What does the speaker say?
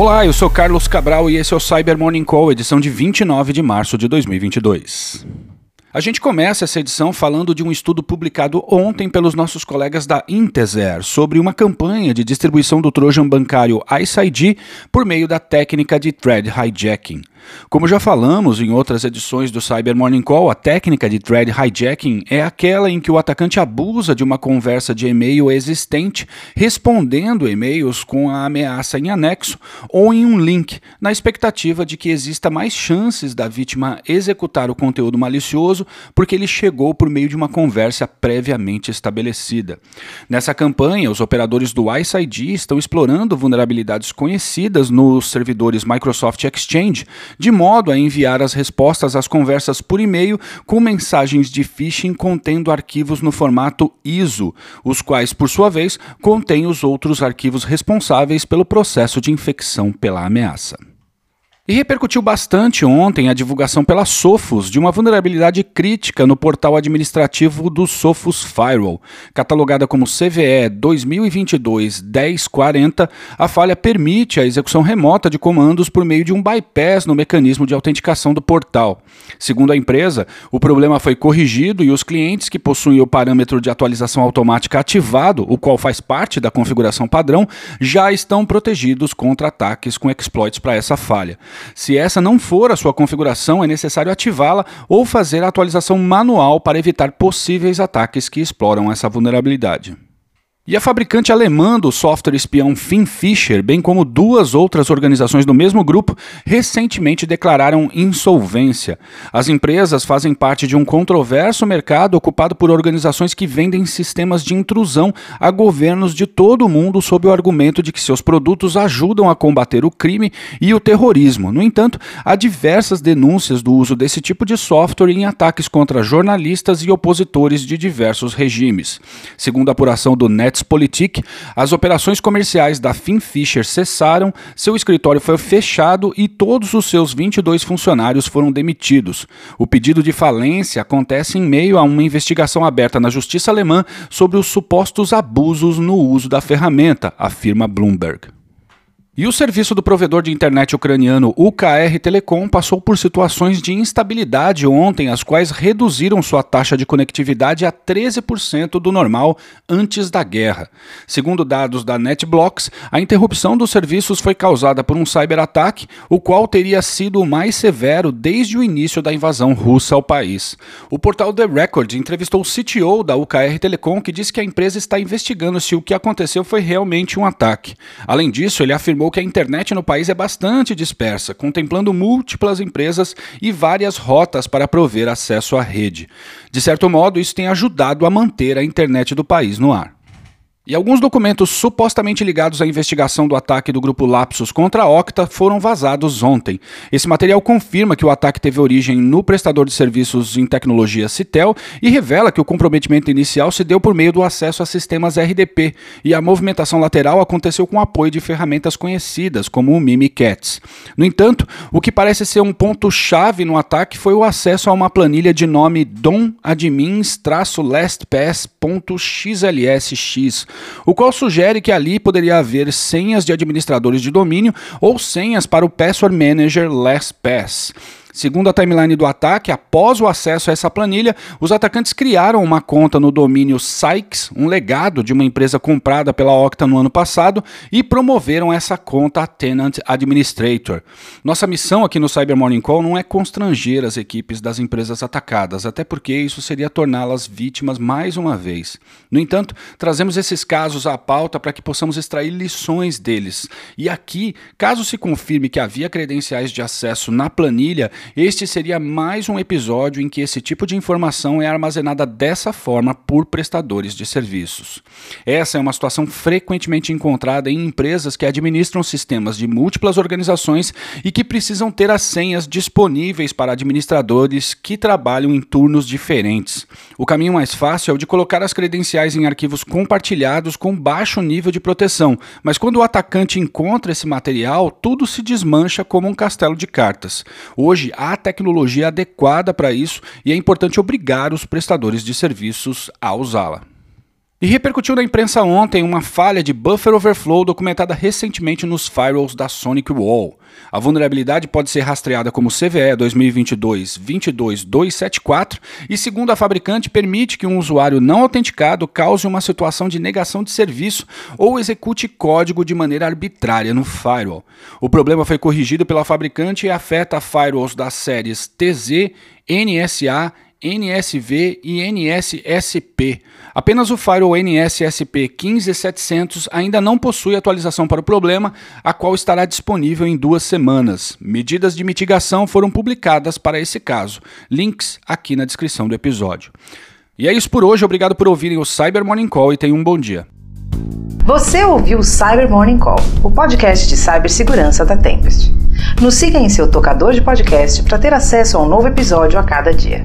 Olá, eu sou Carlos Cabral e esse é o Cyber Morning Call, edição de 29 de março de 2022. A gente começa essa edição falando de um estudo publicado ontem pelos nossos colegas da Intezer sobre uma campanha de distribuição do Trojan bancário Ice ID por meio da técnica de thread hijacking. Como já falamos em outras edições do Cyber Morning Call, a técnica de thread hijacking é aquela em que o atacante abusa de uma conversa de e-mail existente, respondendo e-mails com a ameaça em anexo ou em um link, na expectativa de que exista mais chances da vítima executar o conteúdo malicioso porque ele chegou por meio de uma conversa previamente estabelecida. Nessa campanha, os operadores do Ice ID estão explorando vulnerabilidades conhecidas nos servidores Microsoft Exchange de modo a enviar as respostas às conversas por e-mail com mensagens de phishing contendo arquivos no formato ISO, os quais, por sua vez, contêm os outros arquivos responsáveis pelo processo de infecção pela ameaça. E repercutiu bastante ontem a divulgação pela Sophos de uma vulnerabilidade crítica no portal administrativo do Sophos Firewall. Catalogada como CVE 2022-1040, a falha permite a execução remota de comandos por meio de um bypass no mecanismo de autenticação do portal. Segundo a empresa, o problema foi corrigido e os clientes que possuem o parâmetro de atualização automática ativado, o qual faz parte da configuração padrão, já estão protegidos contra ataques com exploits para essa falha. Se essa não for a sua configuração, é necessário ativá-la ou fazer a atualização manual para evitar possíveis ataques que exploram essa vulnerabilidade. E a fabricante alemã do software espião Finfisher, bem como duas outras organizações do mesmo grupo, recentemente declararam insolvência. As empresas fazem parte de um controverso mercado ocupado por organizações que vendem sistemas de intrusão a governos de todo o mundo sob o argumento de que seus produtos ajudam a combater o crime e o terrorismo. No entanto, há diversas denúncias do uso desse tipo de software em ataques contra jornalistas e opositores de diversos regimes. Segundo a apuração do Net Politik, as operações comerciais da Finfisher cessaram, seu escritório foi fechado e todos os seus 22 funcionários foram demitidos. O pedido de falência acontece em meio a uma investigação aberta na justiça alemã sobre os supostos abusos no uso da ferramenta, afirma Bloomberg. E o serviço do provedor de internet ucraniano UKR Telecom passou por situações de instabilidade ontem, as quais reduziram sua taxa de conectividade a 13% do normal antes da guerra. Segundo dados da NetBlocks, a interrupção dos serviços foi causada por um cyberataque, o qual teria sido o mais severo desde o início da invasão russa ao país. O portal The Record entrevistou o CTO da UKR Telecom, que disse que a empresa está investigando se o que aconteceu foi realmente um ataque. Além disso, ele afirmou afirmou que a internet no país é bastante dispersa, contemplando múltiplas empresas e várias rotas para prover acesso à rede. De certo modo, isso tem ajudado a manter a internet do país no ar. E alguns documentos supostamente ligados à investigação do ataque do grupo Lapsus contra a Octa foram vazados ontem. Esse material confirma que o ataque teve origem no prestador de serviços em tecnologia Citel e revela que o comprometimento inicial se deu por meio do acesso a sistemas RDP e a movimentação lateral aconteceu com apoio de ferramentas conhecidas como o Mimikatz. No entanto, o que parece ser um ponto-chave no ataque foi o acesso a uma planilha de nome domadmins-lastpass.xlsx o qual sugere que ali poderia haver senhas de administradores de domínio ou senhas para o Password Manager LastPass. Segundo a timeline do ataque, após o acesso a essa planilha, os atacantes criaram uma conta no domínio Sykes, um legado de uma empresa comprada pela Octa no ano passado, e promoveram essa conta a Tenant Administrator. Nossa missão aqui no Cyber Morning Call não é constranger as equipes das empresas atacadas, até porque isso seria torná-las vítimas mais uma vez. No entanto, trazemos esses casos à pauta para que possamos extrair lições deles. E aqui, caso se confirme que havia credenciais de acesso na planilha, este seria mais um episódio em que esse tipo de informação é armazenada dessa forma por prestadores de serviços. Essa é uma situação frequentemente encontrada em empresas que administram sistemas de múltiplas organizações e que precisam ter as senhas disponíveis para administradores que trabalham em turnos diferentes. O caminho mais fácil é o de colocar as credenciais em arquivos compartilhados com baixo nível de proteção, mas quando o atacante encontra esse material, tudo se desmancha como um castelo de cartas. Há tecnologia adequada para isso e é importante obrigar os prestadores de serviços a usá-la. E repercutiu na imprensa ontem uma falha de buffer overflow documentada recentemente nos firewalls da Sonic Wall. A vulnerabilidade pode ser rastreada como CVE 2022-22274 e, segundo a fabricante, permite que um usuário não autenticado cause uma situação de negação de serviço ou execute código de maneira arbitrária no firewall. O problema foi corrigido pela fabricante e afeta firewalls das séries TZ, NSA NSV e NSSP. Apenas o firewall NSSP 15700 ainda não possui atualização para o problema, a qual estará disponível em duas semanas. Medidas de mitigação foram publicadas para esse caso. Links aqui na descrição do episódio. E é isso por hoje. Obrigado por ouvirem o Cyber Morning Call e tenham um bom dia. Você ouviu o Cyber Morning Call, o podcast de cibersegurança da Tempest. Nos siga em seu tocador de podcast para ter acesso a um novo episódio a cada dia.